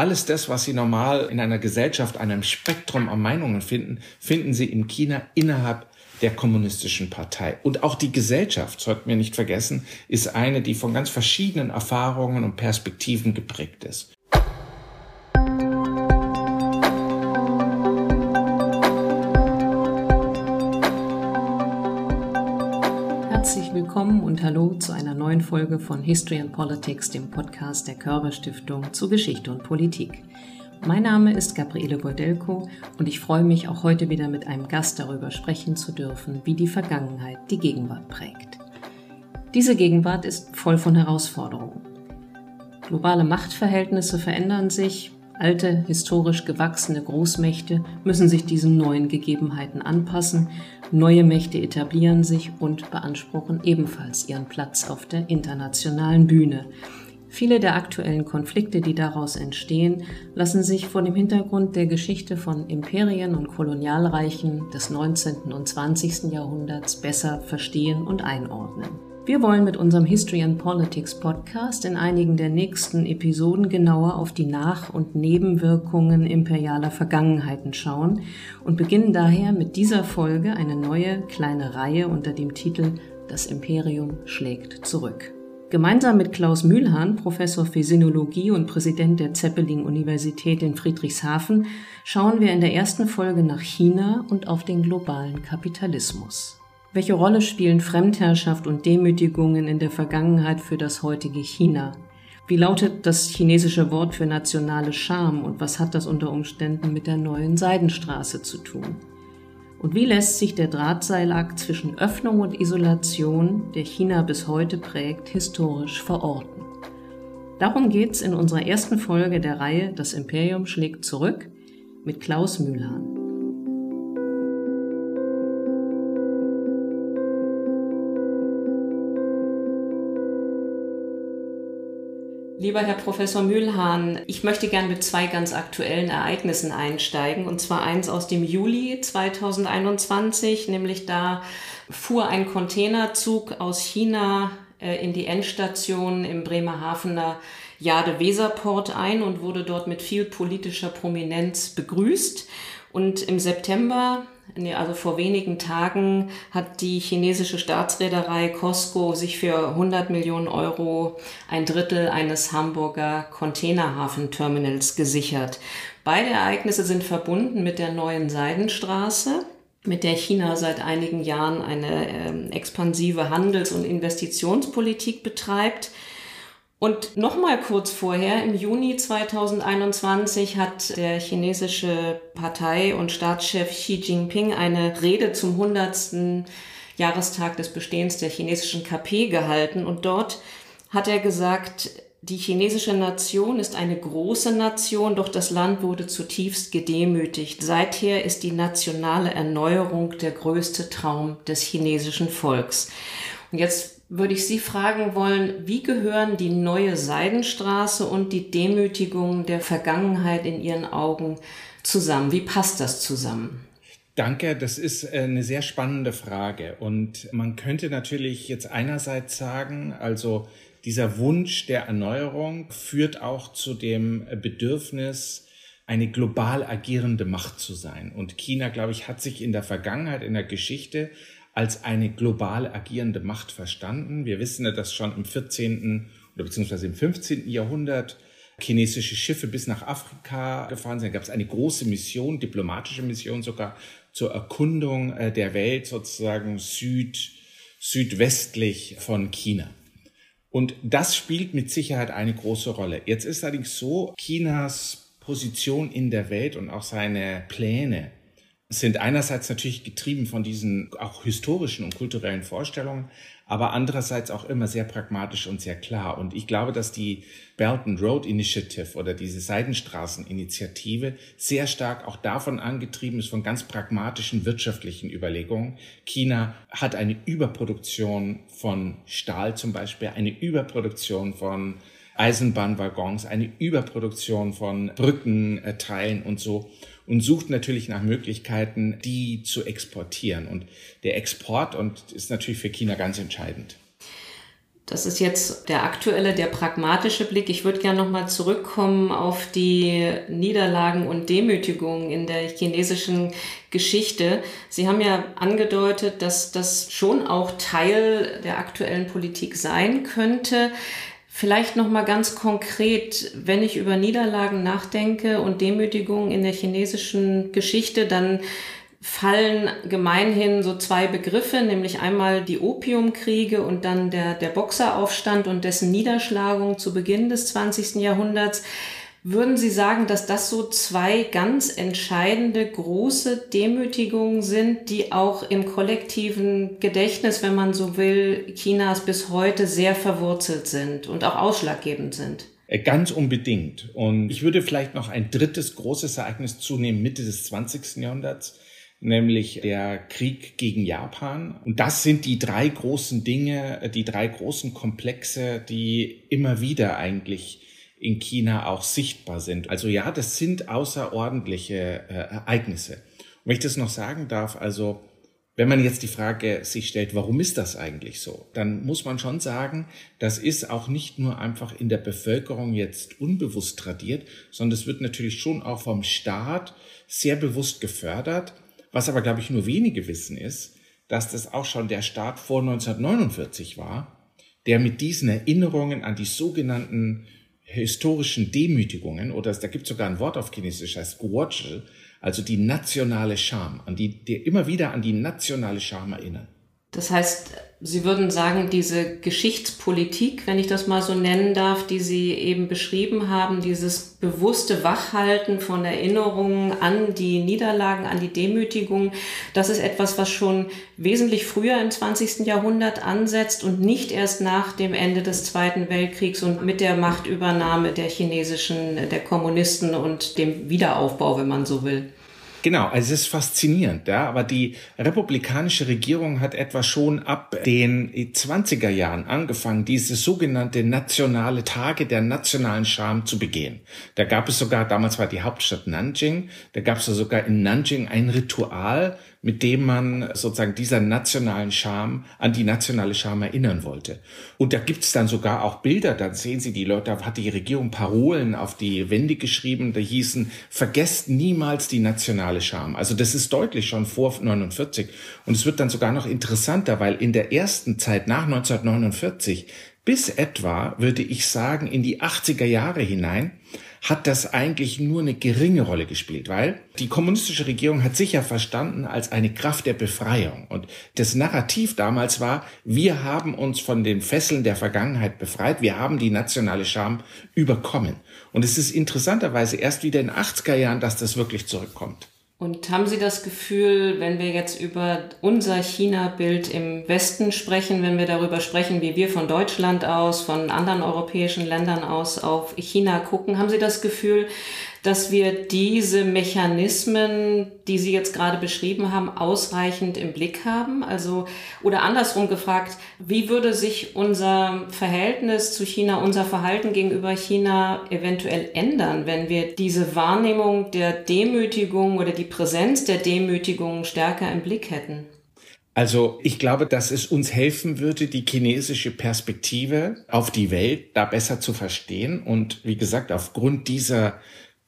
Alles das, was Sie normal in einer Gesellschaft, einem Spektrum an Meinungen finden, finden Sie in China innerhalb der kommunistischen Partei. Und auch die Gesellschaft, sollten wir nicht vergessen, ist eine, die von ganz verschiedenen Erfahrungen und Perspektiven geprägt ist. Herzlich willkommen und hallo zu einer neuen Folge von History and Politics, dem Podcast der Körber Stiftung zu Geschichte und Politik. Mein Name ist Gabriele Bordelko und ich freue mich auch heute wieder mit einem Gast darüber sprechen zu dürfen, wie die Vergangenheit die Gegenwart prägt. Diese Gegenwart ist voll von Herausforderungen. Globale Machtverhältnisse verändern sich, alte, historisch gewachsene Großmächte müssen sich diesen neuen Gegebenheiten anpassen, neue Mächte etablieren sich und beanspruchen ebenfalls ihren Platz auf der internationalen Bühne, Viele der aktuellen Konflikte, die daraus entstehen, lassen sich vor dem Hintergrund der Geschichte von Imperien und Kolonialreichen des 19. und 20. Jahrhunderts besser verstehen und einordnen. Wir wollen mit unserem History and Politics Podcast in einigen der nächsten Episoden genauer auf die Nach- und Nebenwirkungen imperialer Vergangenheiten schauen und beginnen daher mit dieser Folge eine neue kleine Reihe unter dem Titel Das Imperium schlägt zurück. Gemeinsam mit Klaus Mühlhahn, Professor für Sinologie und Präsident der Zeppelin-Universität in Friedrichshafen, schauen wir in der ersten Folge nach China und auf den globalen Kapitalismus. Welche Rolle spielen Fremdherrschaft und Demütigungen in der Vergangenheit für das heutige China? Wie lautet das chinesische Wort für nationale Scham und was hat das unter Umständen mit der neuen Seidenstraße zu tun? Und wie lässt sich der Drahtseilakt zwischen Öffnung und Isolation, der China bis heute prägt, historisch verorten? Darum geht's in unserer ersten Folge der Reihe Das Imperium schlägt zurück mit Klaus Mühlhahn. Lieber Herr Professor Mühlhahn, ich möchte gern mit zwei ganz aktuellen Ereignissen einsteigen. Und zwar eins aus dem Juli 2021, nämlich da fuhr ein Containerzug aus China äh, in die Endstation im Bremerhavener Jade-Weserport ein und wurde dort mit viel politischer Prominenz begrüßt. Und im September also vor wenigen Tagen hat die chinesische Staatsreederei Costco sich für 100 Millionen Euro ein Drittel eines Hamburger Containerhafenterminals gesichert. Beide Ereignisse sind verbunden mit der neuen Seidenstraße, mit der China seit einigen Jahren eine äh, expansive Handels- und Investitionspolitik betreibt. Und nochmal kurz vorher, im Juni 2021, hat der chinesische Partei- und Staatschef Xi Jinping eine Rede zum 100. Jahrestag des Bestehens der chinesischen KP gehalten. Und dort hat er gesagt, die chinesische Nation ist eine große Nation, doch das Land wurde zutiefst gedemütigt. Seither ist die nationale Erneuerung der größte Traum des chinesischen Volks. Und jetzt würde ich Sie fragen wollen, wie gehören die neue Seidenstraße und die Demütigung der Vergangenheit in Ihren Augen zusammen? Wie passt das zusammen? Danke, das ist äh, eine sehr spannende Frage. Und man könnte natürlich jetzt einerseits sagen, also dieser Wunsch der Erneuerung führt auch zu dem Bedürfnis, eine global agierende Macht zu sein. Und China, glaube ich, hat sich in der Vergangenheit, in der Geschichte als eine global agierende Macht verstanden. Wir wissen ja, dass schon im 14. oder beziehungsweise im 15. Jahrhundert chinesische Schiffe bis nach Afrika gefahren sind. Da gab es eine große Mission, diplomatische Mission sogar zur Erkundung äh, der Welt sozusagen süd, südwestlich von China. Und das spielt mit Sicherheit eine große Rolle. Jetzt ist allerdings so, Chinas Position in der Welt und auch seine Pläne sind einerseits natürlich getrieben von diesen auch historischen und kulturellen Vorstellungen, aber andererseits auch immer sehr pragmatisch und sehr klar. Und ich glaube, dass die Belt and Road Initiative oder diese Seidenstraßeninitiative sehr stark auch davon angetrieben ist, von ganz pragmatischen wirtschaftlichen Überlegungen. China hat eine Überproduktion von Stahl zum Beispiel, eine Überproduktion von Eisenbahnwaggons, eine Überproduktion von Brückenteilen und so und sucht natürlich nach Möglichkeiten, die zu exportieren. Und der Export und ist natürlich für China ganz entscheidend. Das ist jetzt der aktuelle, der pragmatische Blick. Ich würde gerne nochmal zurückkommen auf die Niederlagen und Demütigungen in der chinesischen Geschichte. Sie haben ja angedeutet, dass das schon auch Teil der aktuellen Politik sein könnte. Vielleicht noch mal ganz konkret, wenn ich über Niederlagen nachdenke und Demütigungen in der chinesischen Geschichte, dann fallen gemeinhin so zwei Begriffe, nämlich einmal die Opiumkriege und dann der, der Boxeraufstand und dessen Niederschlagung zu Beginn des 20. Jahrhunderts. Würden Sie sagen, dass das so zwei ganz entscheidende große Demütigungen sind, die auch im kollektiven Gedächtnis, wenn man so will, Chinas bis heute sehr verwurzelt sind und auch ausschlaggebend sind? Äh, ganz unbedingt. Und ich würde vielleicht noch ein drittes großes Ereignis zunehmen, Mitte des 20. Jahrhunderts nämlich der Krieg gegen Japan. Und das sind die drei großen Dinge, die drei großen Komplexe, die immer wieder eigentlich in China auch sichtbar sind. Also ja, das sind außerordentliche äh, Ereignisse. Und wenn ich das noch sagen darf, also wenn man jetzt die Frage sich stellt, warum ist das eigentlich so, dann muss man schon sagen, das ist auch nicht nur einfach in der Bevölkerung jetzt unbewusst tradiert, sondern es wird natürlich schon auch vom Staat sehr bewusst gefördert. Was aber, glaube ich, nur wenige wissen ist, dass das auch schon der Staat vor 1949 war, der mit diesen Erinnerungen an die sogenannten historischen Demütigungen, oder da gibt es sogar ein Wort auf Chinesisch, heißt Guochi, also die nationale Scham, an die, die immer wieder an die nationale Scham erinnern. Das heißt, Sie würden sagen, diese Geschichtspolitik, wenn ich das mal so nennen darf, die Sie eben beschrieben haben, dieses bewusste Wachhalten von Erinnerungen an die Niederlagen, an die Demütigung, das ist etwas, was schon wesentlich früher im 20. Jahrhundert ansetzt und nicht erst nach dem Ende des Zweiten Weltkriegs und mit der Machtübernahme der chinesischen, der Kommunisten und dem Wiederaufbau, wenn man so will. Genau, also es ist faszinierend, ja, aber die republikanische Regierung hat etwa schon ab den 20er Jahren angefangen, diese sogenannte nationale Tage der nationalen Scham zu begehen. Da gab es sogar, damals war die Hauptstadt Nanjing, da gab es sogar in Nanjing ein Ritual, mit dem man sozusagen dieser nationalen Scham, an die nationale Scham erinnern wollte. Und da gibt's dann sogar auch Bilder, dann sehen Sie die Leute, da hat die Regierung Parolen auf die Wände geschrieben, da hießen, vergesst niemals die nationale Scham. Also das ist deutlich schon vor 49. Und es wird dann sogar noch interessanter, weil in der ersten Zeit nach 1949 bis etwa, würde ich sagen, in die 80er Jahre hinein, hat das eigentlich nur eine geringe Rolle gespielt, weil die kommunistische Regierung hat sich ja verstanden als eine Kraft der Befreiung. Und das Narrativ damals war, wir haben uns von den Fesseln der Vergangenheit befreit, wir haben die nationale Scham überkommen. Und es ist interessanterweise erst wieder in den 80er Jahren, dass das wirklich zurückkommt. Und haben Sie das Gefühl, wenn wir jetzt über unser China-Bild im Westen sprechen, wenn wir darüber sprechen, wie wir von Deutschland aus, von anderen europäischen Ländern aus auf China gucken, haben Sie das Gefühl, dass wir diese Mechanismen, die Sie jetzt gerade beschrieben haben, ausreichend im Blick haben? Also, oder andersrum gefragt, wie würde sich unser Verhältnis zu China, unser Verhalten gegenüber China eventuell ändern, wenn wir diese Wahrnehmung der Demütigung oder die Präsenz der Demütigung stärker im Blick hätten? Also ich glaube, dass es uns helfen würde, die chinesische Perspektive auf die Welt da besser zu verstehen. Und wie gesagt, aufgrund dieser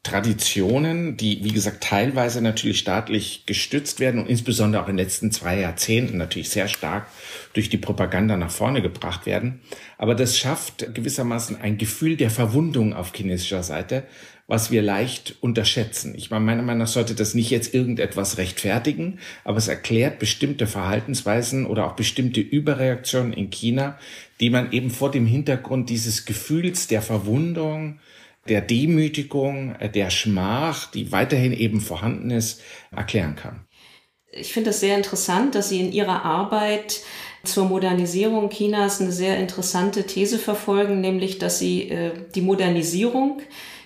Traditionen, die, wie gesagt, teilweise natürlich staatlich gestützt werden und insbesondere auch in den letzten zwei Jahrzehnten natürlich sehr stark durch die Propaganda nach vorne gebracht werden. Aber das schafft gewissermaßen ein Gefühl der Verwundung auf chinesischer Seite, was wir leicht unterschätzen. Ich meine, meiner Meinung nach sollte das nicht jetzt irgendetwas rechtfertigen, aber es erklärt bestimmte Verhaltensweisen oder auch bestimmte Überreaktionen in China, die man eben vor dem Hintergrund dieses Gefühls der Verwundung, der Demütigung, äh, der Schmach, die weiterhin eben vorhanden ist, erklären kann. Ich finde es sehr interessant, dass Sie in Ihrer Arbeit zur Modernisierung Chinas eine sehr interessante These verfolgen, nämlich dass Sie äh, die Modernisierung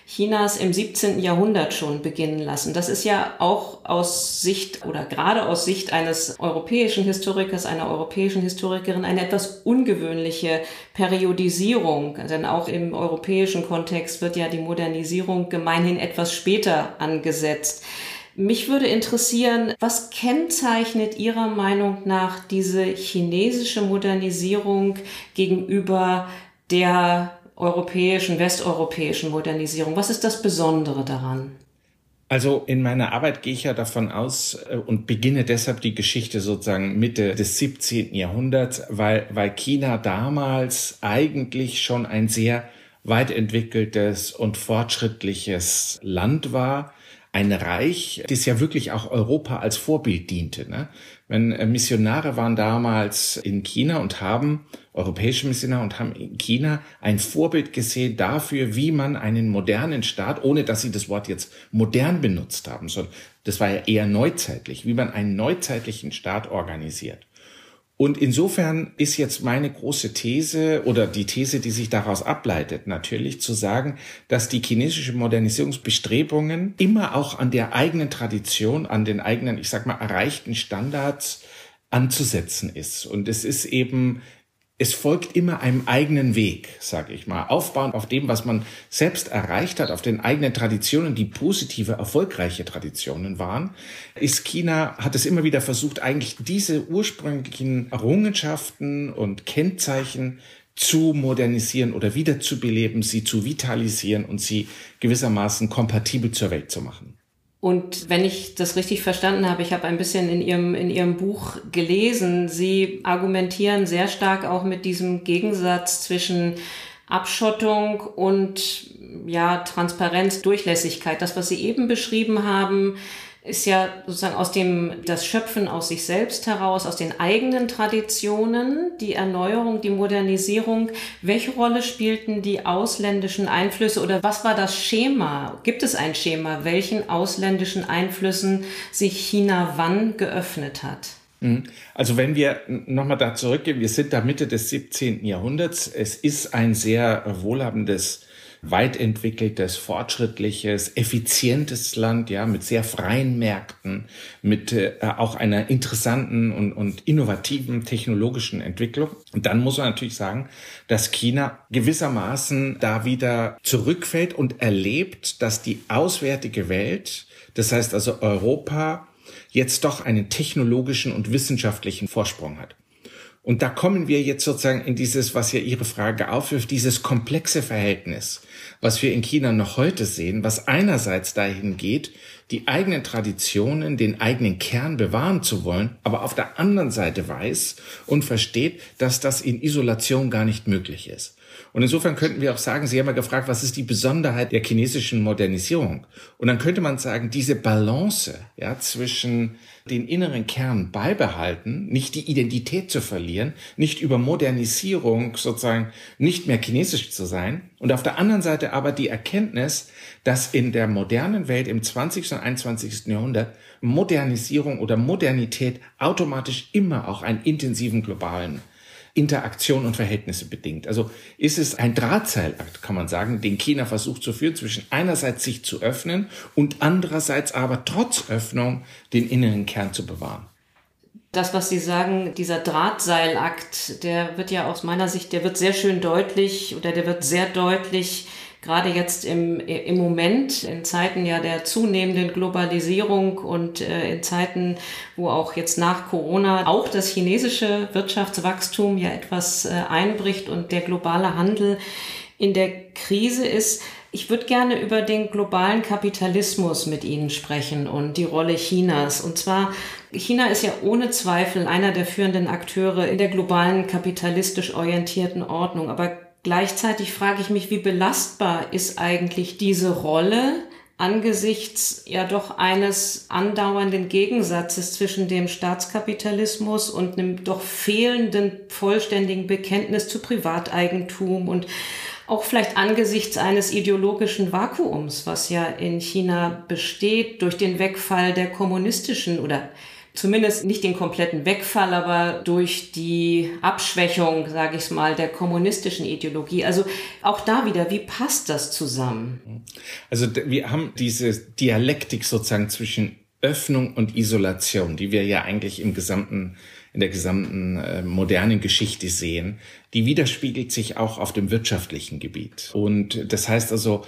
Chinas im 17. Jahrhundert schon beginnen lassen. Das ist ja auch aus Sicht oder gerade aus Sicht eines europäischen Historikers, einer europäischen Historikerin eine etwas ungewöhnliche Periodisierung. Denn auch im europäischen Kontext wird ja die Modernisierung gemeinhin etwas später angesetzt. Mich würde interessieren, was kennzeichnet Ihrer Meinung nach diese chinesische Modernisierung gegenüber der europäischen, westeuropäischen Modernisierung? Was ist das Besondere daran? Also in meiner Arbeit gehe ich ja davon aus äh, und beginne deshalb die Geschichte sozusagen Mitte des 17. Jahrhunderts, weil, weil China damals eigentlich schon ein sehr weit entwickeltes und fortschrittliches Land war. Ein Reich, das ja wirklich auch Europa als Vorbild diente. Ne? Wenn äh, Missionare waren damals in China und haben europäische Missionar und haben in China ein Vorbild gesehen dafür, wie man einen modernen Staat, ohne dass sie das Wort jetzt modern benutzt haben, sondern das war ja eher neuzeitlich, wie man einen neuzeitlichen Staat organisiert. Und insofern ist jetzt meine große These oder die These, die sich daraus ableitet, natürlich zu sagen, dass die chinesische Modernisierungsbestrebungen immer auch an der eigenen Tradition, an den eigenen, ich sag mal, erreichten Standards anzusetzen ist. Und es ist eben es folgt immer einem eigenen Weg, sage ich mal, aufbauend auf dem, was man selbst erreicht hat, auf den eigenen Traditionen, die positive, erfolgreiche Traditionen waren, ist China, hat es immer wieder versucht, eigentlich diese ursprünglichen Errungenschaften und Kennzeichen zu modernisieren oder wiederzubeleben, sie zu vitalisieren und sie gewissermaßen kompatibel zur Welt zu machen. Und wenn ich das richtig verstanden habe, ich habe ein bisschen in Ihrem, in Ihrem Buch gelesen, Sie argumentieren sehr stark auch mit diesem Gegensatz zwischen Abschottung und ja, Transparenz, Durchlässigkeit. Das, was Sie eben beschrieben haben, ist ja sozusagen aus dem, das Schöpfen aus sich selbst heraus, aus den eigenen Traditionen, die Erneuerung, die Modernisierung. Welche Rolle spielten die ausländischen Einflüsse oder was war das Schema? Gibt es ein Schema, welchen ausländischen Einflüssen sich China wann geöffnet hat? Mhm. Also wenn wir nochmal da zurückgehen, wir sind da Mitte des 17. Jahrhunderts. Es ist ein sehr wohlhabendes weit entwickeltes, fortschrittliches, effizientes Land, ja, mit sehr freien Märkten, mit äh, auch einer interessanten und, und innovativen technologischen Entwicklung. Und dann muss man natürlich sagen, dass China gewissermaßen da wieder zurückfällt und erlebt, dass die auswärtige Welt, das heißt also Europa, jetzt doch einen technologischen und wissenschaftlichen Vorsprung hat. Und da kommen wir jetzt sozusagen in dieses, was ja Ihre Frage aufwirft, dieses komplexe Verhältnis, was wir in China noch heute sehen, was einerseits dahin geht, die eigenen Traditionen, den eigenen Kern bewahren zu wollen, aber auf der anderen Seite weiß und versteht, dass das in Isolation gar nicht möglich ist. Und insofern könnten wir auch sagen, Sie haben ja gefragt, was ist die Besonderheit der chinesischen Modernisierung? Und dann könnte man sagen, diese Balance ja, zwischen den inneren Kern beibehalten, nicht die Identität zu verlieren, nicht über Modernisierung sozusagen nicht mehr chinesisch zu sein und auf der anderen Seite aber die Erkenntnis, dass in der modernen Welt im 20. und 21. Jahrhundert Modernisierung oder Modernität automatisch immer auch einen intensiven globalen Interaktion und Verhältnisse bedingt. Also ist es ein Drahtseilakt, kann man sagen, den China versucht zu führen, zwischen einerseits sich zu öffnen und andererseits aber trotz Öffnung den inneren Kern zu bewahren. Das, was Sie sagen, dieser Drahtseilakt, der wird ja aus meiner Sicht, der wird sehr schön deutlich oder der wird sehr deutlich gerade jetzt im, im Moment, in Zeiten ja der zunehmenden Globalisierung und äh, in Zeiten, wo auch jetzt nach Corona auch das chinesische Wirtschaftswachstum ja etwas äh, einbricht und der globale Handel in der Krise ist. Ich würde gerne über den globalen Kapitalismus mit Ihnen sprechen und die Rolle Chinas. Und zwar, China ist ja ohne Zweifel einer der führenden Akteure in der globalen kapitalistisch orientierten Ordnung. Aber Gleichzeitig frage ich mich, wie belastbar ist eigentlich diese Rolle angesichts ja doch eines andauernden Gegensatzes zwischen dem Staatskapitalismus und einem doch fehlenden vollständigen Bekenntnis zu Privateigentum und auch vielleicht angesichts eines ideologischen Vakuums, was ja in China besteht durch den Wegfall der kommunistischen oder zumindest nicht den kompletten Wegfall, aber durch die Abschwächung, sage ich mal, der kommunistischen Ideologie. Also auch da wieder, wie passt das zusammen? Also wir haben diese Dialektik sozusagen zwischen Öffnung und Isolation, die wir ja eigentlich im gesamten in der gesamten äh, modernen Geschichte sehen, die widerspiegelt sich auch auf dem wirtschaftlichen Gebiet. Und das heißt also,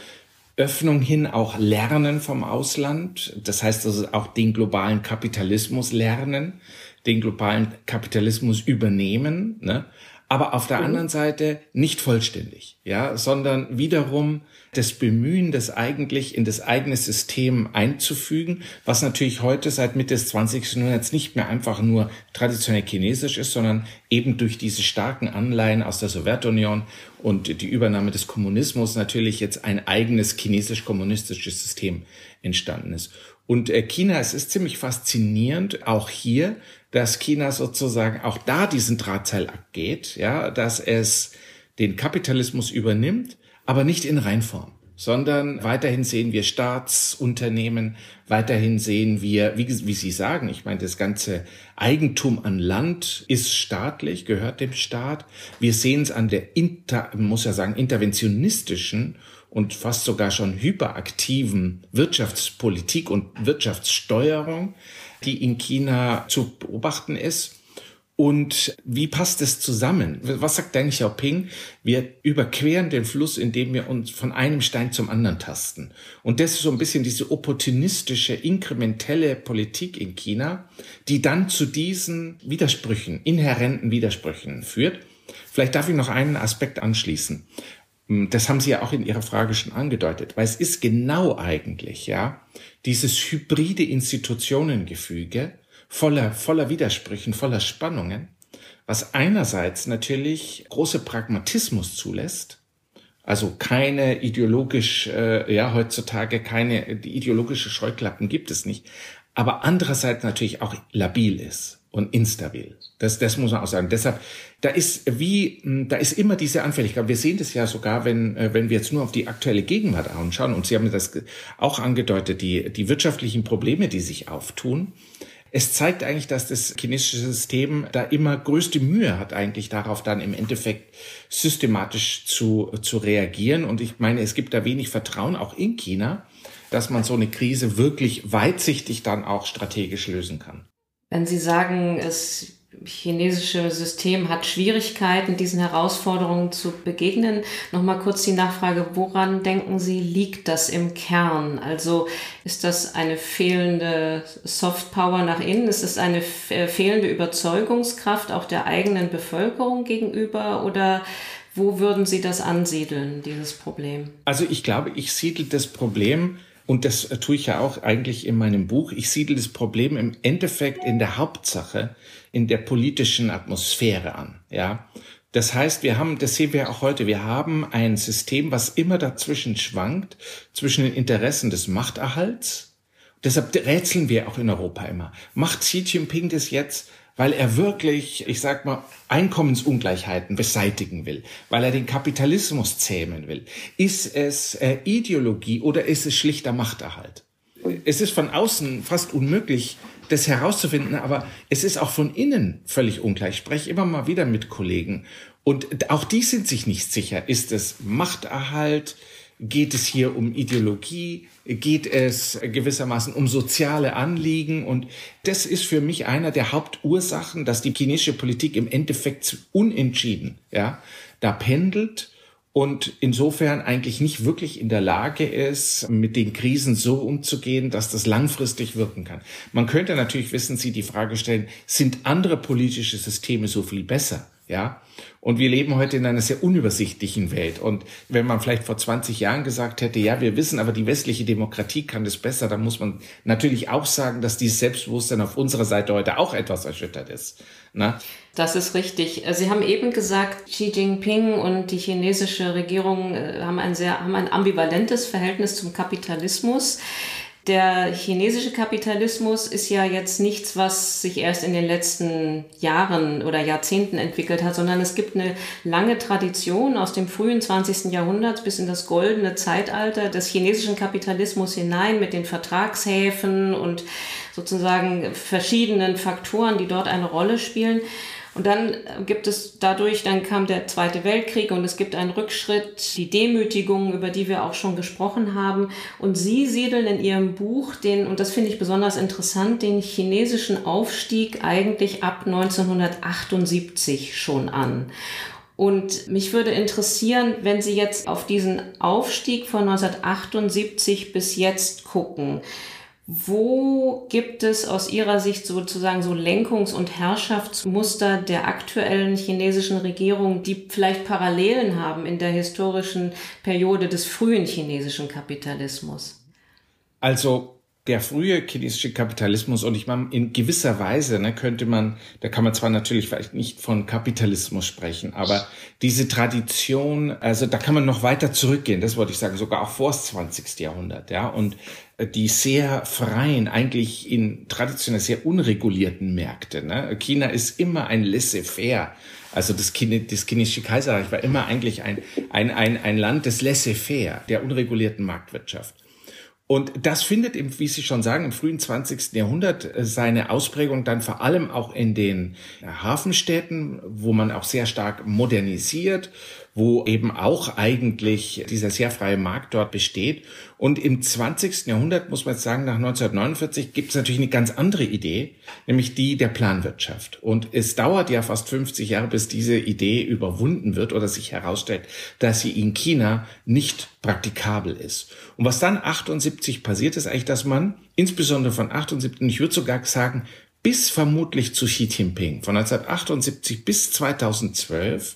Öffnung hin auch lernen vom Ausland. Das heißt also auch den globalen Kapitalismus lernen, den globalen Kapitalismus übernehmen. Ne? Aber auf der mhm. anderen Seite nicht vollständig, ja, sondern wiederum das Bemühen, das eigentlich in das eigene System einzufügen, was natürlich heute seit Mitte des 20. Jahrhunderts nicht mehr einfach nur traditionell chinesisch ist, sondern eben durch diese starken Anleihen aus der Sowjetunion und die Übernahme des Kommunismus natürlich jetzt ein eigenes chinesisch-kommunistisches System entstanden ist. Und äh, China, es ist ziemlich faszinierend, auch hier, dass China sozusagen auch da diesen Drahtseil abgeht, ja, dass es den Kapitalismus übernimmt, aber nicht in Reinform, sondern weiterhin sehen wir Staatsunternehmen, weiterhin sehen wir, wie, wie Sie sagen, ich meine, das ganze Eigentum an Land ist staatlich, gehört dem Staat. Wir sehen es an der, inter, muss ja sagen, interventionistischen und fast sogar schon hyperaktiven Wirtschaftspolitik und Wirtschaftssteuerung, die in China zu beobachten ist. Und wie passt es zusammen? Was sagt Deng Xiaoping? Wir überqueren den Fluss, indem wir uns von einem Stein zum anderen tasten. Und das ist so ein bisschen diese opportunistische, inkrementelle Politik in China, die dann zu diesen Widersprüchen, inhärenten Widersprüchen führt. Vielleicht darf ich noch einen Aspekt anschließen. Das haben Sie ja auch in Ihrer Frage schon angedeutet, weil es ist genau eigentlich, ja, dieses hybride Institutionengefüge voller, voller Widersprüchen, voller Spannungen, was einerseits natürlich große Pragmatismus zulässt, also keine ideologisch, äh, ja, heutzutage keine, die ideologische Scheuklappen gibt es nicht, aber andererseits natürlich auch labil ist und instabil. Das, das muss man auch sagen. Deshalb, da ist wie, hm, da ist immer diese Anfälligkeit. Wir sehen das ja sogar, wenn, äh, wenn wir jetzt nur auf die aktuelle Gegenwart anschauen. Und Sie haben das auch angedeutet, die, die wirtschaftlichen Probleme, die sich auftun. Es zeigt eigentlich, dass das chinesische System da immer größte Mühe hat, eigentlich darauf dann im Endeffekt systematisch zu, zu reagieren. Und ich meine, es gibt da wenig Vertrauen, auch in China, dass man so eine Krise wirklich weitsichtig dann auch strategisch lösen kann. Wenn Sie sagen, das chinesische System hat Schwierigkeiten, diesen Herausforderungen zu begegnen, nochmal kurz die Nachfrage, woran denken Sie, liegt das im Kern? Also ist das eine fehlende Softpower nach innen? Ist es eine fehlende Überzeugungskraft auch der eigenen Bevölkerung gegenüber oder wo würden Sie das ansiedeln, dieses Problem? Also ich glaube, ich siedle das Problem und das tue ich ja auch eigentlich in meinem Buch, ich siedle das Problem im Endeffekt in der Hauptsache in der politischen Atmosphäre an, ja. Das heißt, wir haben, das sehen wir auch heute, wir haben ein System, was immer dazwischen schwankt, zwischen den Interessen des Machterhalts. Deshalb rätseln wir auch in Europa immer. Macht Xi Jinping das jetzt, weil er wirklich, ich sag mal, Einkommensungleichheiten beseitigen will, weil er den Kapitalismus zähmen will. Ist es äh, Ideologie oder ist es schlichter Machterhalt? Es ist von außen fast unmöglich, das herauszufinden, aber es ist auch von innen völlig ungleich. Ich spreche immer mal wieder mit Kollegen und auch die sind sich nicht sicher. Ist es Machterhalt? Geht es hier um Ideologie? geht es gewissermaßen um soziale Anliegen. Und das ist für mich einer der Hauptursachen, dass die chinesische Politik im Endeffekt unentschieden, ja, da pendelt und insofern eigentlich nicht wirklich in der Lage ist, mit den Krisen so umzugehen, dass das langfristig wirken kann. Man könnte natürlich, wissen Sie, die Frage stellen, sind andere politische Systeme so viel besser? Ja, und wir leben heute in einer sehr unübersichtlichen Welt. Und wenn man vielleicht vor 20 Jahren gesagt hätte, ja, wir wissen, aber die westliche Demokratie kann das besser, dann muss man natürlich auch sagen, dass dieses Selbstbewusstsein auf unserer Seite heute auch etwas erschüttert ist. Na? Das ist richtig. Sie haben eben gesagt, Xi Jinping und die chinesische Regierung äh, haben ein sehr, haben ein ambivalentes Verhältnis zum Kapitalismus. Der chinesische Kapitalismus ist ja jetzt nichts, was sich erst in den letzten Jahren oder Jahrzehnten entwickelt hat, sondern es gibt eine lange Tradition aus dem frühen 20. Jahrhundert bis in das goldene Zeitalter des chinesischen Kapitalismus hinein mit den Vertragshäfen und sozusagen verschiedenen Faktoren, die dort eine Rolle spielen. Und dann gibt es dadurch, dann kam der Zweite Weltkrieg und es gibt einen Rückschritt, die Demütigung, über die wir auch schon gesprochen haben. Und Sie siedeln in Ihrem Buch den, und das finde ich besonders interessant, den chinesischen Aufstieg eigentlich ab 1978 schon an. Und mich würde interessieren, wenn Sie jetzt auf diesen Aufstieg von 1978 bis jetzt gucken. Wo gibt es aus Ihrer Sicht sozusagen so Lenkungs- und Herrschaftsmuster der aktuellen chinesischen Regierung, die vielleicht Parallelen haben in der historischen Periode des frühen chinesischen Kapitalismus? Also der frühe chinesische Kapitalismus und ich meine, in gewisser Weise ne, könnte man, da kann man zwar natürlich vielleicht nicht von Kapitalismus sprechen, aber diese Tradition, also da kann man noch weiter zurückgehen, das wollte ich sagen, sogar auch vor das 20. Jahrhundert, ja, und äh, die sehr freien, eigentlich in traditionell sehr unregulierten Märkte. Ne? China ist immer ein laissez-faire. Also das, Chine, das chinesische Kaiserreich war immer eigentlich ein, ein, ein, ein Land des laissez-faire, der unregulierten Marktwirtschaft. Und das findet, im, wie Sie schon sagen, im frühen 20. Jahrhundert äh, seine Ausprägung dann vor allem auch in den Hafenstädten, wo man auch sehr stark modernisiert, wo eben auch eigentlich dieser sehr freie Markt dort besteht. Und im 20. Jahrhundert, muss man jetzt sagen, nach 1949 gibt es natürlich eine ganz andere Idee, nämlich die der Planwirtschaft. Und es dauert ja fast 50 Jahre, bis diese Idee überwunden wird oder sich herausstellt, dass sie in China nicht praktikabel ist. Und was dann 78 passiert, ist eigentlich, dass man insbesondere von 78, ich würde sogar sagen, bis vermutlich zu Xi Jinping, von 1978 bis 2012,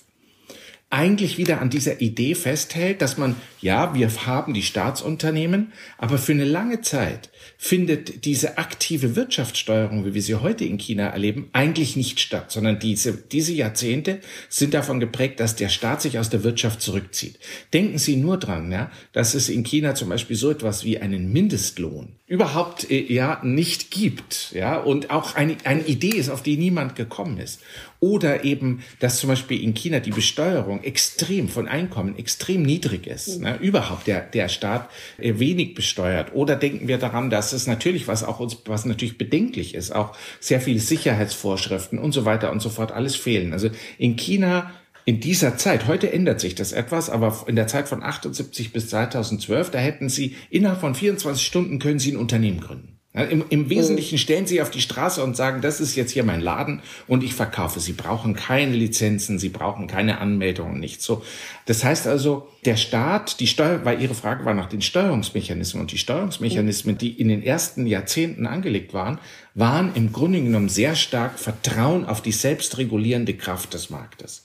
eigentlich wieder an dieser Idee festhält, dass man, ja, wir haben die Staatsunternehmen, aber für eine lange Zeit findet diese aktive Wirtschaftssteuerung, wie wir sie heute in China erleben, eigentlich nicht statt, sondern diese, diese Jahrzehnte sind davon geprägt, dass der Staat sich aus der Wirtschaft zurückzieht. Denken Sie nur dran, ja, dass es in China zum Beispiel so etwas wie einen Mindestlohn überhaupt äh, ja nicht gibt, ja, und auch eine, eine Idee ist, auf die niemand gekommen ist. Oder eben, dass zum Beispiel in China die Besteuerung extrem von Einkommen extrem niedrig ist. Ne? Überhaupt der, der Staat äh, wenig besteuert. Oder denken wir daran, dass es natürlich, was auch uns, was natürlich bedenklich ist, auch sehr viele Sicherheitsvorschriften und so weiter und so fort alles fehlen. Also in China in dieser Zeit, heute ändert sich das etwas, aber in der Zeit von 78 bis 2012, da hätten Sie innerhalb von 24 Stunden können Sie ein Unternehmen gründen. Im, Im Wesentlichen stellen sie auf die Straße und sagen, das ist jetzt hier mein Laden und ich verkaufe. Sie brauchen keine Lizenzen, sie brauchen keine Anmeldungen, nichts so. Das heißt also, der Staat, die Steuer, weil Ihre Frage war nach den Steuerungsmechanismen und die Steuerungsmechanismen, die in den ersten Jahrzehnten angelegt waren, waren im Grunde genommen sehr stark Vertrauen auf die selbstregulierende Kraft des Marktes.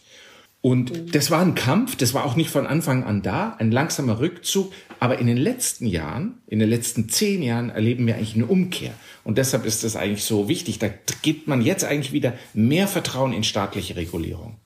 Und mhm. das war ein Kampf, das war auch nicht von Anfang an da, ein langsamer Rückzug. Aber in den letzten Jahren, in den letzten zehn Jahren erleben wir eigentlich eine Umkehr. Und deshalb ist das eigentlich so wichtig. Da gibt man jetzt eigentlich wieder mehr Vertrauen in staatliche Regulierung.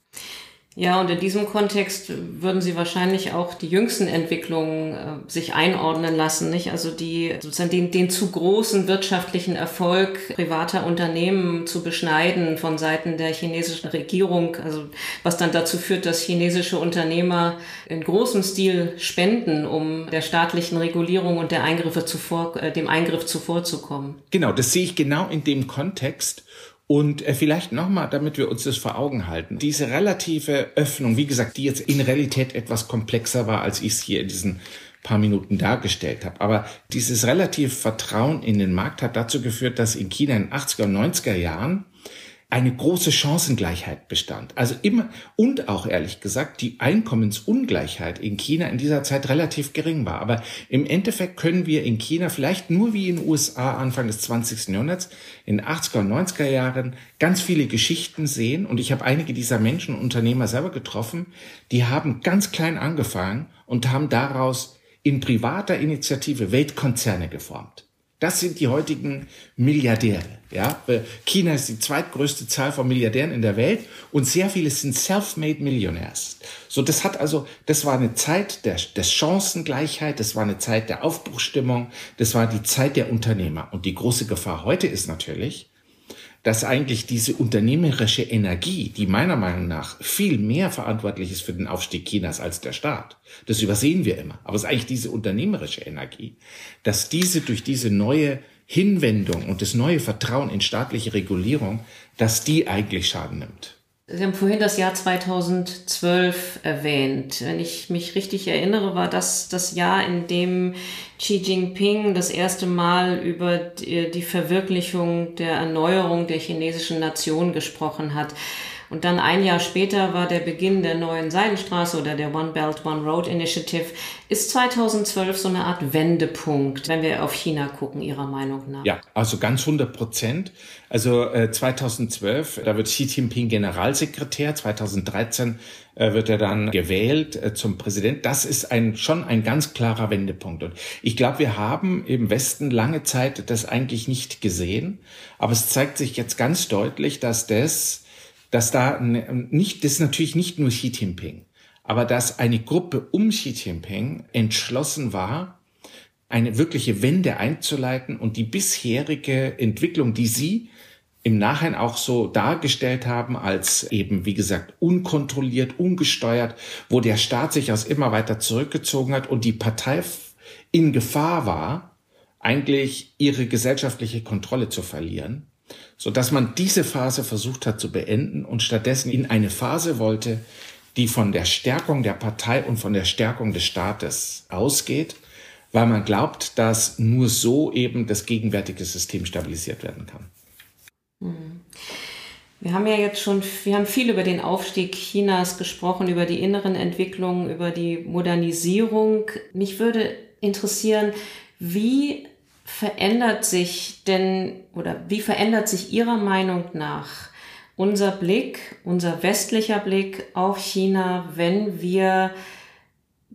Ja, und in diesem Kontext würden Sie wahrscheinlich auch die jüngsten Entwicklungen äh, sich einordnen lassen, nicht? Also die sozusagen den, den zu großen wirtschaftlichen Erfolg privater Unternehmen zu beschneiden von Seiten der chinesischen Regierung, also was dann dazu führt, dass chinesische Unternehmer in großem Stil spenden, um der staatlichen Regulierung und der Eingriffe zuvor, äh, dem Eingriff zuvorzukommen. Genau, das sehe ich genau in dem Kontext. Und äh, vielleicht nochmal, damit wir uns das vor Augen halten. Diese relative Öffnung, wie gesagt, die jetzt in Realität etwas komplexer war, als ich es hier in diesen paar Minuten dargestellt habe. Aber dieses relative Vertrauen in den Markt hat dazu geführt, dass in China in den 80er und 90er Jahren eine große Chancengleichheit bestand. Also immer und auch ehrlich gesagt die Einkommensungleichheit in China in dieser Zeit relativ gering war. Aber im Endeffekt können wir in China vielleicht nur wie in den USA Anfang des 20. Jahrhunderts in 80er und 90er Jahren ganz viele Geschichten sehen. Und ich habe einige dieser Menschen, Unternehmer selber getroffen, die haben ganz klein angefangen und haben daraus in privater Initiative Weltkonzerne geformt. Das sind die heutigen Milliardäre. Ja, China ist die zweitgrößte Zahl von Milliardären in der Welt und sehr viele sind self-made Millionaires. So, das hat also, das war eine Zeit der, der Chancengleichheit, das war eine Zeit der Aufbruchstimmung, das war die Zeit der Unternehmer. Und die große Gefahr heute ist natürlich, dass eigentlich diese unternehmerische Energie, die meiner Meinung nach viel mehr verantwortlich ist für den Aufstieg Chinas als der Staat, das übersehen wir immer, aber es ist eigentlich diese unternehmerische Energie, dass diese durch diese neue Hinwendung und das neue Vertrauen in staatliche Regulierung, dass die eigentlich Schaden nimmt. Sie haben vorhin das Jahr 2012 erwähnt. Wenn ich mich richtig erinnere, war das das Jahr, in dem Xi Jinping das erste Mal über die Verwirklichung der Erneuerung der chinesischen Nation gesprochen hat. Und dann ein Jahr später war der Beginn der neuen Seidenstraße oder der One Belt, One Road Initiative. Ist 2012 so eine Art Wendepunkt, wenn wir auf China gucken, Ihrer Meinung nach? Ja, also ganz 100 Prozent. Also äh, 2012, da wird Xi Jinping Generalsekretär. 2013 äh, wird er dann gewählt äh, zum Präsident. Das ist ein, schon ein ganz klarer Wendepunkt. Und ich glaube, wir haben im Westen lange Zeit das eigentlich nicht gesehen. Aber es zeigt sich jetzt ganz deutlich, dass das, dass da nicht, das ist natürlich nicht nur Xi Jinping, aber dass eine Gruppe um Xi Jinping entschlossen war, eine wirkliche Wende einzuleiten und die bisherige Entwicklung, die sie im Nachhinein auch so dargestellt haben als eben, wie gesagt, unkontrolliert, ungesteuert, wo der Staat sich aus immer weiter zurückgezogen hat und die Partei in Gefahr war, eigentlich ihre gesellschaftliche Kontrolle zu verlieren, so dass man diese Phase versucht hat zu beenden und stattdessen in eine Phase wollte, die von der Stärkung der Partei und von der Stärkung des Staates ausgeht, weil man glaubt, dass nur so eben das gegenwärtige System stabilisiert werden kann. Wir haben ja jetzt schon, wir haben viel über den Aufstieg Chinas gesprochen, über die inneren Entwicklungen, über die Modernisierung. Mich würde interessieren, wie verändert sich denn oder wie verändert sich Ihrer Meinung nach unser Blick, unser westlicher Blick auf China, wenn wir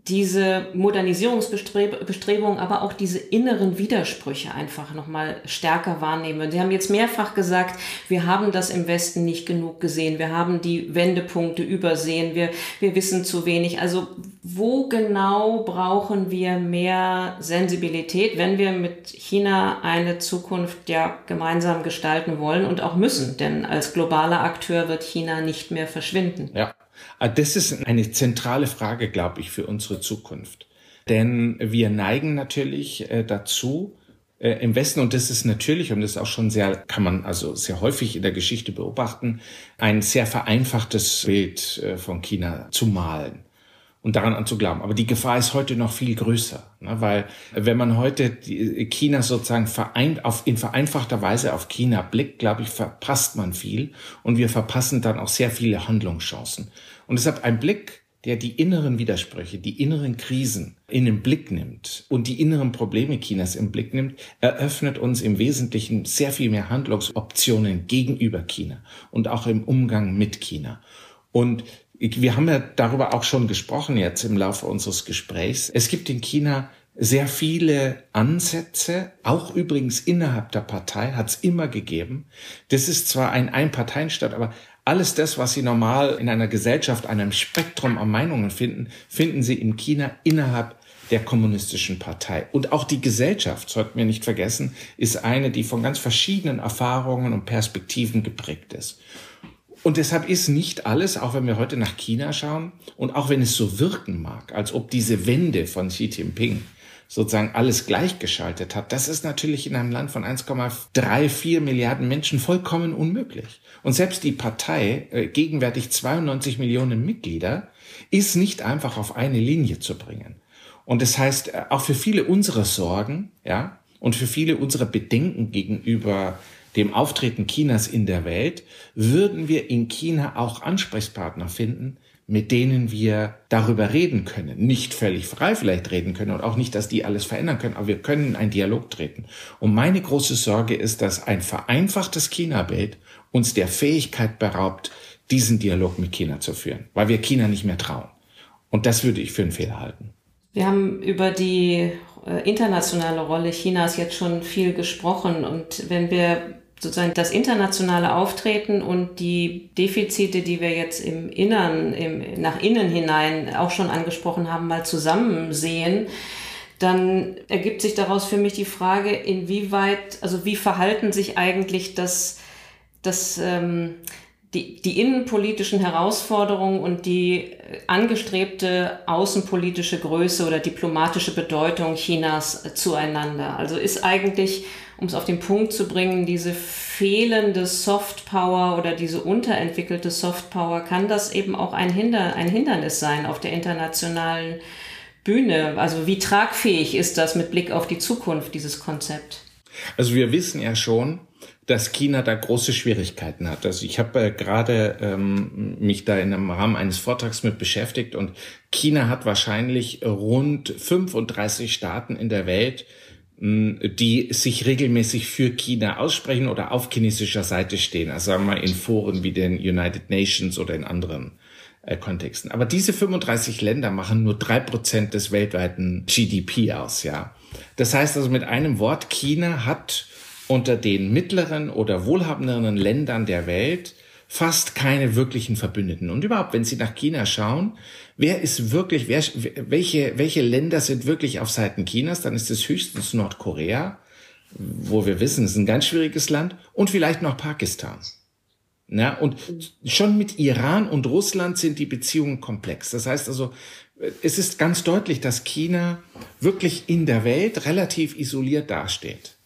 diese Modernisierungsbestrebungen, aber auch diese inneren Widersprüche einfach nochmal stärker wahrnehmen. Sie haben jetzt mehrfach gesagt, wir haben das im Westen nicht genug gesehen, wir haben die Wendepunkte übersehen, wir, wir wissen zu wenig. Also wo genau brauchen wir mehr Sensibilität, wenn wir mit China eine Zukunft ja gemeinsam gestalten wollen und auch müssen? Denn als globaler Akteur wird China nicht mehr verschwinden. Ja. Ah, das ist eine zentrale Frage, glaube ich, für unsere Zukunft. Denn wir neigen natürlich äh, dazu, äh, im Westen, und das ist natürlich, und das ist auch schon sehr, kann man also sehr häufig in der Geschichte beobachten, ein sehr vereinfachtes Bild äh, von China zu malen und daran anzuglauben. Aber die Gefahr ist heute noch viel größer, ne? weil wenn man heute China sozusagen vereint, auf, in vereinfachter Weise auf China blickt, glaube ich, verpasst man viel und wir verpassen dann auch sehr viele Handlungschancen. Und deshalb ein Blick, der die inneren Widersprüche, die inneren Krisen in den Blick nimmt und die inneren Probleme Chinas im Blick nimmt, eröffnet uns im Wesentlichen sehr viel mehr Handlungsoptionen gegenüber China und auch im Umgang mit China. Und wir haben ja darüber auch schon gesprochen jetzt im Laufe unseres Gesprächs. Es gibt in China sehr viele Ansätze, auch übrigens innerhalb der Partei hat es immer gegeben. Das ist zwar ein Einparteienstaat, aber alles das, was Sie normal in einer Gesellschaft, einem Spektrum an Meinungen finden, finden Sie in China innerhalb der kommunistischen Partei. Und auch die Gesellschaft, sollten wir nicht vergessen, ist eine, die von ganz verschiedenen Erfahrungen und Perspektiven geprägt ist. Und deshalb ist nicht alles, auch wenn wir heute nach China schauen und auch wenn es so wirken mag, als ob diese Wende von Xi Jinping sozusagen alles gleichgeschaltet hat, das ist natürlich in einem Land von 1,34 Milliarden Menschen vollkommen unmöglich. Und selbst die Partei, äh, gegenwärtig 92 Millionen Mitglieder, ist nicht einfach auf eine Linie zu bringen. Und das heißt, äh, auch für viele unserer Sorgen, ja, und für viele unserer Bedenken gegenüber dem Auftreten Chinas in der Welt, würden wir in China auch Ansprechpartner finden, mit denen wir darüber reden können. Nicht völlig frei vielleicht reden können und auch nicht, dass die alles verändern können, aber wir können in einen Dialog treten. Und meine große Sorge ist, dass ein vereinfachtes China-Bild uns der Fähigkeit beraubt, diesen Dialog mit China zu führen, weil wir China nicht mehr trauen. Und das würde ich für einen Fehler halten. Wir haben über die internationale Rolle Chinas jetzt schon viel gesprochen. Und wenn wir sozusagen das internationale Auftreten und die Defizite, die wir jetzt im Innern, im, nach innen hinein auch schon angesprochen haben, mal zusammen sehen, dann ergibt sich daraus für mich die Frage, inwieweit, also wie verhalten sich eigentlich das, das ähm, die, die innenpolitischen Herausforderungen und die angestrebte außenpolitische Größe oder diplomatische Bedeutung Chinas zueinander. Also ist eigentlich, um es auf den Punkt zu bringen, diese fehlende Softpower oder diese unterentwickelte Softpower, kann das eben auch ein, Hinder, ein Hindernis sein auf der internationalen Bühne? Also wie tragfähig ist das mit Blick auf die Zukunft, dieses Konzept? Also wir wissen ja schon, dass China da große Schwierigkeiten hat. Also ich habe äh, gerade ähm, mich da in einem Rahmen eines Vortrags mit beschäftigt und China hat wahrscheinlich rund 35 Staaten in der Welt, die sich regelmäßig für China aussprechen oder auf chinesischer Seite stehen. Also sagen wir mal in Foren wie den United Nations oder in anderen äh, Kontexten. Aber diese 35 Länder machen nur drei Prozent des weltweiten GDP aus, ja. Das heißt also mit einem Wort, China hat unter den mittleren oder wohlhabenderen Ländern der Welt fast keine wirklichen Verbündeten. Und überhaupt, wenn Sie nach China schauen, wer ist wirklich, wer, welche, welche Länder sind wirklich auf Seiten Chinas, dann ist es höchstens Nordkorea, wo wir wissen, es ist ein ganz schwieriges Land, und vielleicht noch Pakistan. Ja, und schon mit Iran und Russland sind die Beziehungen komplex. Das heißt also, es ist ganz deutlich, dass China wirklich in der Welt relativ isoliert dasteht.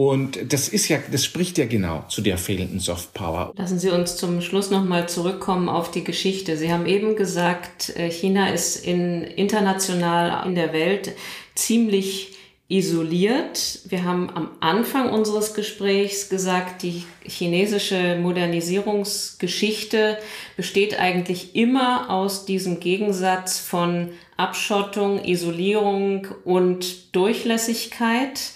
Und das ist ja, das spricht ja genau zu der fehlenden Softpower. Lassen Sie uns zum Schluss nochmal zurückkommen auf die Geschichte. Sie haben eben gesagt, äh, China ist in, international in der Welt ziemlich isoliert. Wir haben am Anfang unseres Gesprächs gesagt, die chinesische Modernisierungsgeschichte besteht eigentlich immer aus diesem Gegensatz von Abschottung, Isolierung und Durchlässigkeit.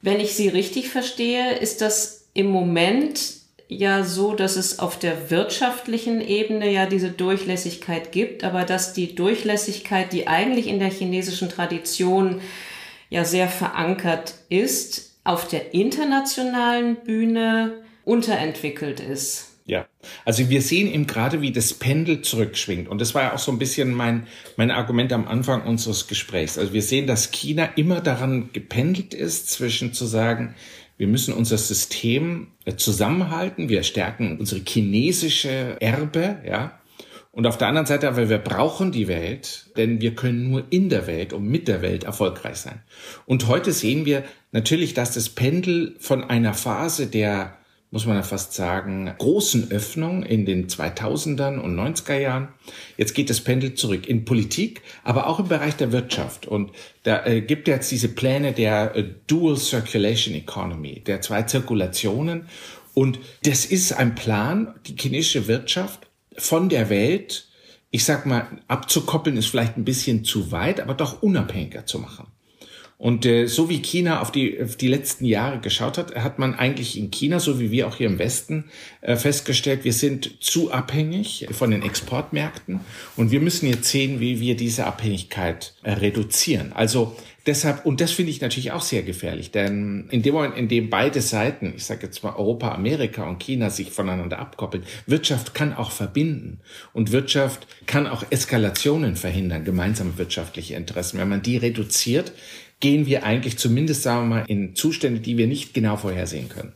Wenn ich Sie richtig verstehe, ist das im Moment ja so, dass es auf der wirtschaftlichen Ebene ja diese Durchlässigkeit gibt, aber dass die Durchlässigkeit, die eigentlich in der chinesischen Tradition ja sehr verankert ist, auf der internationalen Bühne unterentwickelt ist. Ja, also wir sehen eben gerade, wie das Pendel zurückschwingt. Und das war ja auch so ein bisschen mein, mein Argument am Anfang unseres Gesprächs. Also wir sehen, dass China immer daran gependelt ist, zwischen zu sagen, wir müssen unser System äh, zusammenhalten, wir stärken unsere chinesische Erbe, ja. Und auf der anderen Seite aber, wir brauchen die Welt, denn wir können nur in der Welt und mit der Welt erfolgreich sein. Und heute sehen wir natürlich, dass das Pendel von einer Phase der muss man ja fast sagen, großen Öffnung in den 2000ern und 90er Jahren. Jetzt geht das Pendel zurück in Politik, aber auch im Bereich der Wirtschaft. Und da äh, gibt jetzt diese Pläne der äh, Dual Circulation Economy, der zwei Zirkulationen. Und das ist ein Plan, die chinesische Wirtschaft von der Welt, ich sag mal, abzukoppeln ist vielleicht ein bisschen zu weit, aber doch unabhängiger zu machen. Und äh, so wie China auf die, auf die letzten Jahre geschaut hat, hat man eigentlich in China, so wie wir auch hier im Westen, äh, festgestellt, wir sind zu abhängig von den Exportmärkten und wir müssen jetzt sehen, wie wir diese Abhängigkeit äh, reduzieren. Also deshalb, und das finde ich natürlich auch sehr gefährlich, denn in dem Moment, in dem beide Seiten, ich sage jetzt mal Europa, Amerika und China sich voneinander abkoppeln, Wirtschaft kann auch verbinden und Wirtschaft kann auch Eskalationen verhindern, gemeinsame wirtschaftliche Interessen. Wenn man die reduziert, gehen wir eigentlich zumindest, sagen wir mal, in Zustände, die wir nicht genau vorhersehen können.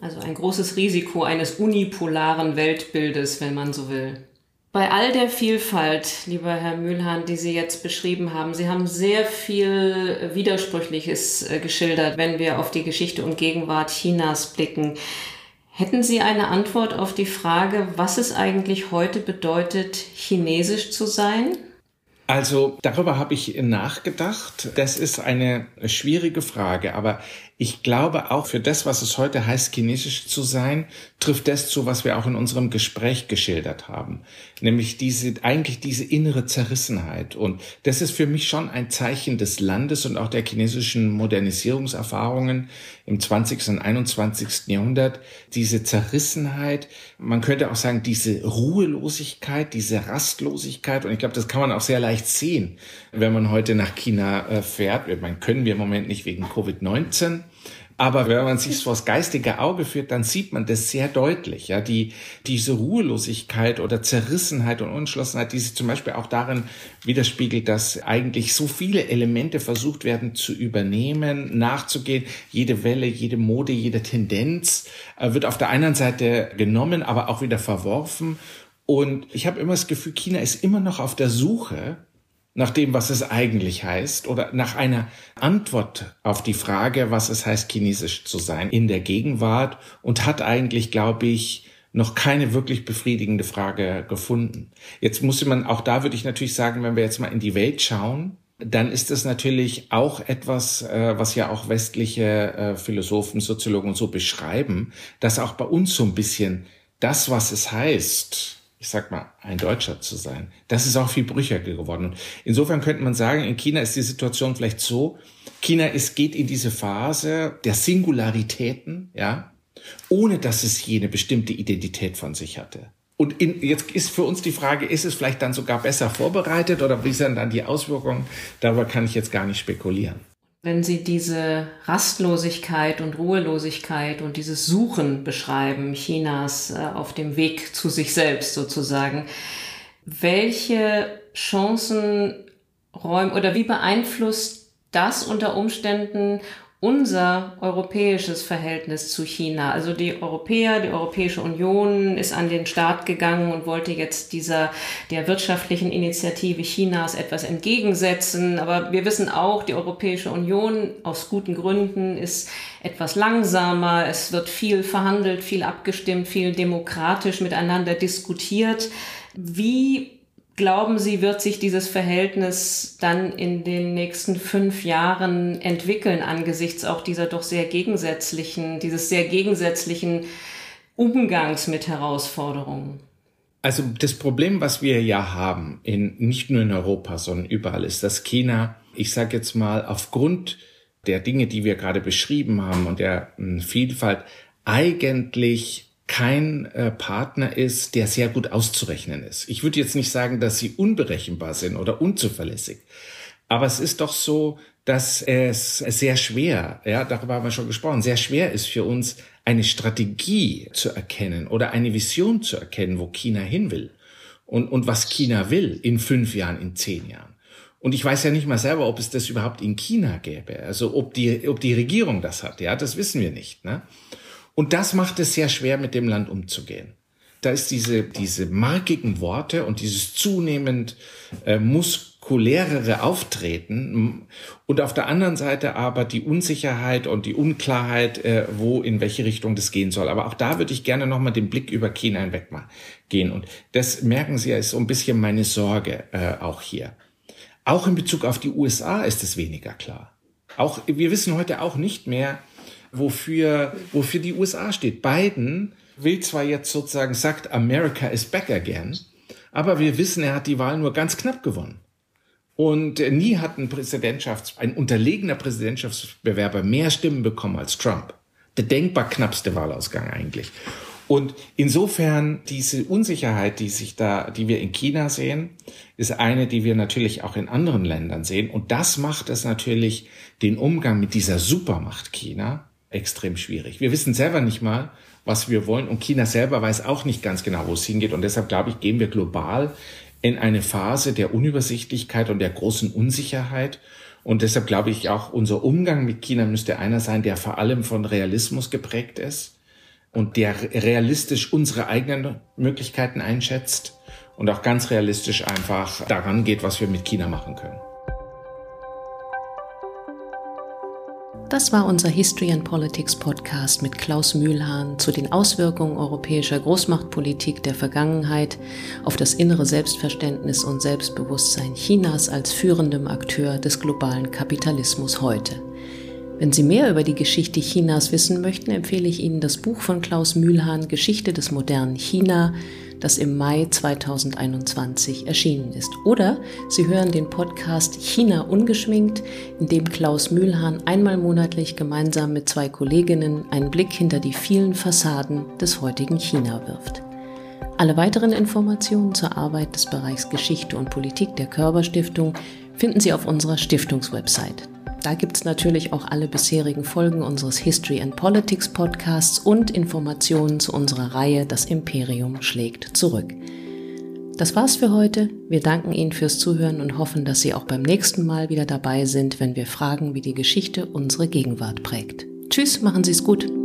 Also ein großes Risiko eines unipolaren Weltbildes, wenn man so will. Bei all der Vielfalt, lieber Herr Mühlhahn, die Sie jetzt beschrieben haben, Sie haben sehr viel Widersprüchliches äh, geschildert, wenn wir auf die Geschichte und Gegenwart Chinas blicken. Hätten Sie eine Antwort auf die Frage, was es eigentlich heute bedeutet, chinesisch zu sein? Also darüber habe ich nachgedacht. Das ist eine schwierige Frage, aber ich glaube auch für das, was es heute heißt, chinesisch zu sein, trifft das zu, was wir auch in unserem Gespräch geschildert haben. Nämlich diese, eigentlich diese innere Zerrissenheit. Und das ist für mich schon ein Zeichen des Landes und auch der chinesischen Modernisierungserfahrungen im 20. und 21. Jahrhundert. Diese Zerrissenheit, man könnte auch sagen, diese Ruhelosigkeit, diese Rastlosigkeit. Und ich glaube, das kann man auch sehr leicht sehen, wenn man heute nach China äh, fährt. Man können wir im Moment nicht wegen Covid-19. Aber wenn man sich vors geistige Auge führt, dann sieht man das sehr deutlich. Ja, die, diese Ruhelosigkeit oder Zerrissenheit und Unentschlossenheit, die sich zum Beispiel auch darin widerspiegelt, dass eigentlich so viele Elemente versucht werden zu übernehmen, nachzugehen. Jede Welle, jede Mode, jede Tendenz äh, wird auf der einen Seite genommen, aber auch wieder verworfen. Und ich habe immer das Gefühl, China ist immer noch auf der Suche nach dem, was es eigentlich heißt, oder nach einer Antwort auf die Frage, was es heißt, chinesisch zu sein in der Gegenwart und hat eigentlich, glaube ich, noch keine wirklich befriedigende Frage gefunden. Jetzt muss man, auch da würde ich natürlich sagen, wenn wir jetzt mal in die Welt schauen, dann ist das natürlich auch etwas, äh, was ja auch westliche äh, Philosophen, Soziologen so beschreiben, dass auch bei uns so ein bisschen das, was es heißt, ich sag mal, ein Deutscher zu sein, das ist auch viel brüchiger geworden. Und insofern könnte man sagen, in China ist die Situation vielleicht so, China ist, geht in diese Phase der Singularitäten, ja, ohne dass es jene bestimmte Identität von sich hatte. Und in, jetzt ist für uns die Frage, ist es vielleicht dann sogar besser vorbereitet oder wie sind dann die Auswirkungen? Darüber kann ich jetzt gar nicht spekulieren. Wenn Sie diese Rastlosigkeit und Ruhelosigkeit und dieses Suchen beschreiben, Chinas äh, auf dem Weg zu sich selbst sozusagen, welche Chancen räumen oder wie beeinflusst das unter Umständen unser europäisches Verhältnis zu China. Also die Europäer, die Europäische Union ist an den Start gegangen und wollte jetzt dieser, der wirtschaftlichen Initiative Chinas etwas entgegensetzen. Aber wir wissen auch, die Europäische Union aus guten Gründen ist etwas langsamer. Es wird viel verhandelt, viel abgestimmt, viel demokratisch miteinander diskutiert. Wie glauben Sie, wird sich dieses Verhältnis dann in den nächsten fünf Jahren entwickeln angesichts auch dieser doch sehr gegensätzlichen, dieses sehr gegensätzlichen Umgangs mit Herausforderungen? Also das Problem, was wir ja haben, in, nicht nur in Europa, sondern überall, ist, dass China, ich sage jetzt mal, aufgrund der Dinge, die wir gerade beschrieben haben und der hm, Vielfalt, eigentlich kein äh, Partner ist, der sehr gut auszurechnen ist. Ich würde jetzt nicht sagen, dass sie unberechenbar sind oder unzuverlässig. Aber es ist doch so, dass es sehr schwer, ja, darüber haben wir schon gesprochen, sehr schwer ist für uns, eine Strategie zu erkennen oder eine Vision zu erkennen, wo China hin will und, und was China will in fünf Jahren, in zehn Jahren. Und ich weiß ja nicht mal selber, ob es das überhaupt in China gäbe. Also ob die, ob die Regierung das hat, ja, das wissen wir nicht. Ne? Und das macht es sehr schwer, mit dem Land umzugehen. Da ist diese, diese markigen Worte und dieses zunehmend äh, muskulärere Auftreten und auf der anderen Seite aber die Unsicherheit und die Unklarheit, äh, wo in welche Richtung das gehen soll. Aber auch da würde ich gerne nochmal den Blick über China hinweg mal gehen. Und das merken Sie ja, ist so ein bisschen meine Sorge äh, auch hier. Auch in Bezug auf die USA ist es weniger klar. Auch, wir wissen heute auch nicht mehr, wofür, wofür die USA steht. Biden will zwar jetzt sozusagen sagt, America is back again, aber wir wissen, er hat die Wahl nur ganz knapp gewonnen. Und nie hat ein Präsidentschafts-, ein unterlegener Präsidentschaftsbewerber mehr Stimmen bekommen als Trump. Der denkbar knappste Wahlausgang eigentlich. Und insofern diese Unsicherheit, die sich da, die wir in China sehen, ist eine, die wir natürlich auch in anderen Ländern sehen. Und das macht es natürlich den Umgang mit dieser Supermacht China extrem schwierig. Wir wissen selber nicht mal, was wir wollen und China selber weiß auch nicht ganz genau, wo es hingeht. Und deshalb glaube ich, gehen wir global in eine Phase der Unübersichtlichkeit und der großen Unsicherheit. Und deshalb glaube ich auch, unser Umgang mit China müsste einer sein, der vor allem von Realismus geprägt ist und der realistisch unsere eigenen Möglichkeiten einschätzt und auch ganz realistisch einfach daran geht, was wir mit China machen können. Das war unser History and Politics Podcast mit Klaus Mühlhahn zu den Auswirkungen europäischer Großmachtpolitik der Vergangenheit auf das innere Selbstverständnis und Selbstbewusstsein Chinas als führendem Akteur des globalen Kapitalismus heute. Wenn Sie mehr über die Geschichte Chinas wissen möchten, empfehle ich Ihnen das Buch von Klaus Mühlhahn Geschichte des modernen China das im Mai 2021 erschienen ist. Oder Sie hören den Podcast China ungeschminkt, in dem Klaus Mühlhahn einmal monatlich gemeinsam mit zwei Kolleginnen einen Blick hinter die vielen Fassaden des heutigen China wirft. Alle weiteren Informationen zur Arbeit des Bereichs Geschichte und Politik der Körperstiftung finden Sie auf unserer Stiftungswebsite da gibt es natürlich auch alle bisherigen Folgen unseres History and Politics Podcasts und Informationen zu unserer Reihe Das Imperium schlägt zurück. Das war's für heute. Wir danken Ihnen fürs Zuhören und hoffen, dass Sie auch beim nächsten Mal wieder dabei sind, wenn wir fragen, wie die Geschichte unsere Gegenwart prägt. Tschüss, machen Sie es gut.